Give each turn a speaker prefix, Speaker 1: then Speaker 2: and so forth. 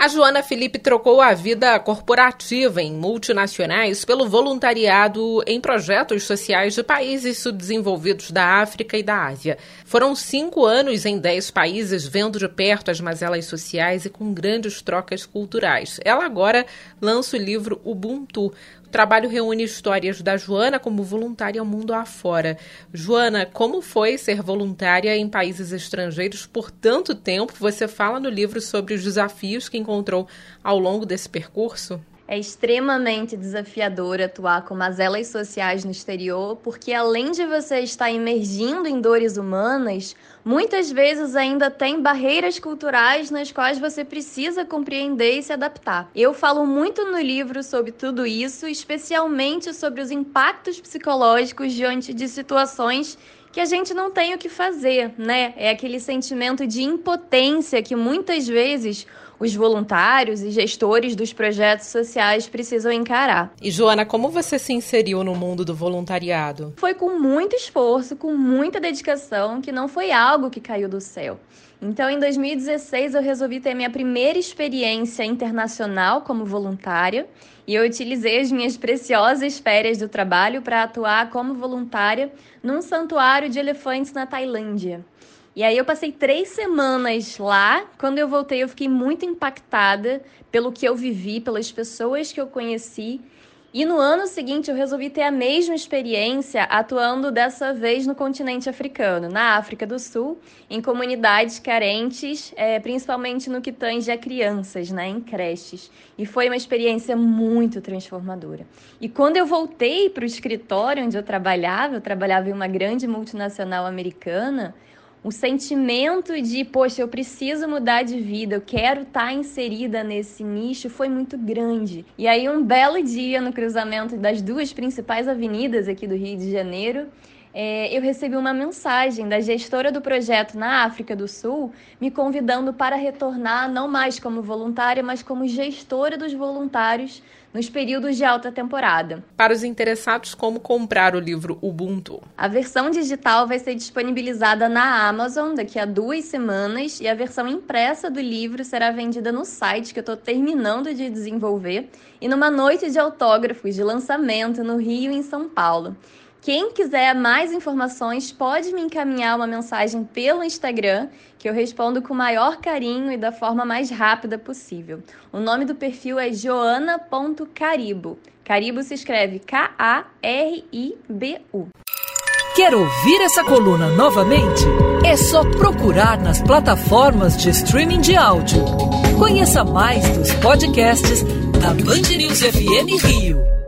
Speaker 1: A Joana Felipe trocou a vida corporativa em multinacionais pelo voluntariado em projetos sociais de países subdesenvolvidos da África e da Ásia. Foram cinco anos em dez países, vendo de perto as mazelas sociais e com grandes trocas culturais. Ela agora lança o livro Ubuntu, o trabalho reúne histórias da Joana como voluntária ao mundo afora. Joana, como foi ser voluntária em países estrangeiros por tanto tempo? Você fala no livro sobre os desafios que encontrou ao longo desse percurso?
Speaker 2: É extremamente desafiador atuar com mazelas sociais no exterior, porque além de você estar imergindo em dores humanas, muitas vezes ainda tem barreiras culturais nas quais você precisa compreender e se adaptar. Eu falo muito no livro sobre tudo isso, especialmente sobre os impactos psicológicos diante de situações que a gente não tem o que fazer, né? É aquele sentimento de impotência que muitas vezes os voluntários e gestores dos projetos sociais precisam encarar.
Speaker 1: E Joana, como você se inseriu no mundo do voluntariado?
Speaker 2: Foi com muito esforço, com muita dedicação, que não foi algo que caiu do céu. Então, em 2016, eu resolvi ter minha primeira experiência internacional como voluntária e eu utilizei as minhas preciosas férias do trabalho para atuar como voluntária num santuário de elefantes na Tailândia. E aí eu passei três semanas lá. Quando eu voltei, eu fiquei muito impactada pelo que eu vivi, pelas pessoas que eu conheci. E no ano seguinte eu resolvi ter a mesma experiência atuando dessa vez no continente africano, na África do Sul, em comunidades carentes, é, principalmente no que tange a crianças, né, em creches. E foi uma experiência muito transformadora. E quando eu voltei para o escritório onde eu trabalhava, eu trabalhava em uma grande multinacional americana, o sentimento de, poxa, eu preciso mudar de vida, eu quero estar tá inserida nesse nicho foi muito grande. E aí, um belo dia no cruzamento das duas principais avenidas aqui do Rio de Janeiro, é, eu recebi uma mensagem da gestora do projeto na África do Sul me convidando para retornar não mais como voluntária, mas como gestora dos voluntários nos períodos de alta temporada.
Speaker 1: Para os interessados, como comprar o livro Ubuntu?
Speaker 2: A versão digital vai ser disponibilizada na Amazon daqui a duas semanas e a versão impressa do livro será vendida no site que eu estou terminando de desenvolver e numa noite de autógrafos de lançamento no Rio e em São Paulo. Quem quiser mais informações pode me encaminhar uma mensagem pelo Instagram, que eu respondo com o maior carinho e da forma mais rápida possível. O nome do perfil é joana.caribo. Caribo se escreve K-A-R-I-B-U.
Speaker 3: Quer ouvir essa coluna novamente? É só procurar nas plataformas de streaming de áudio. Conheça mais dos podcasts da Band News FM Rio.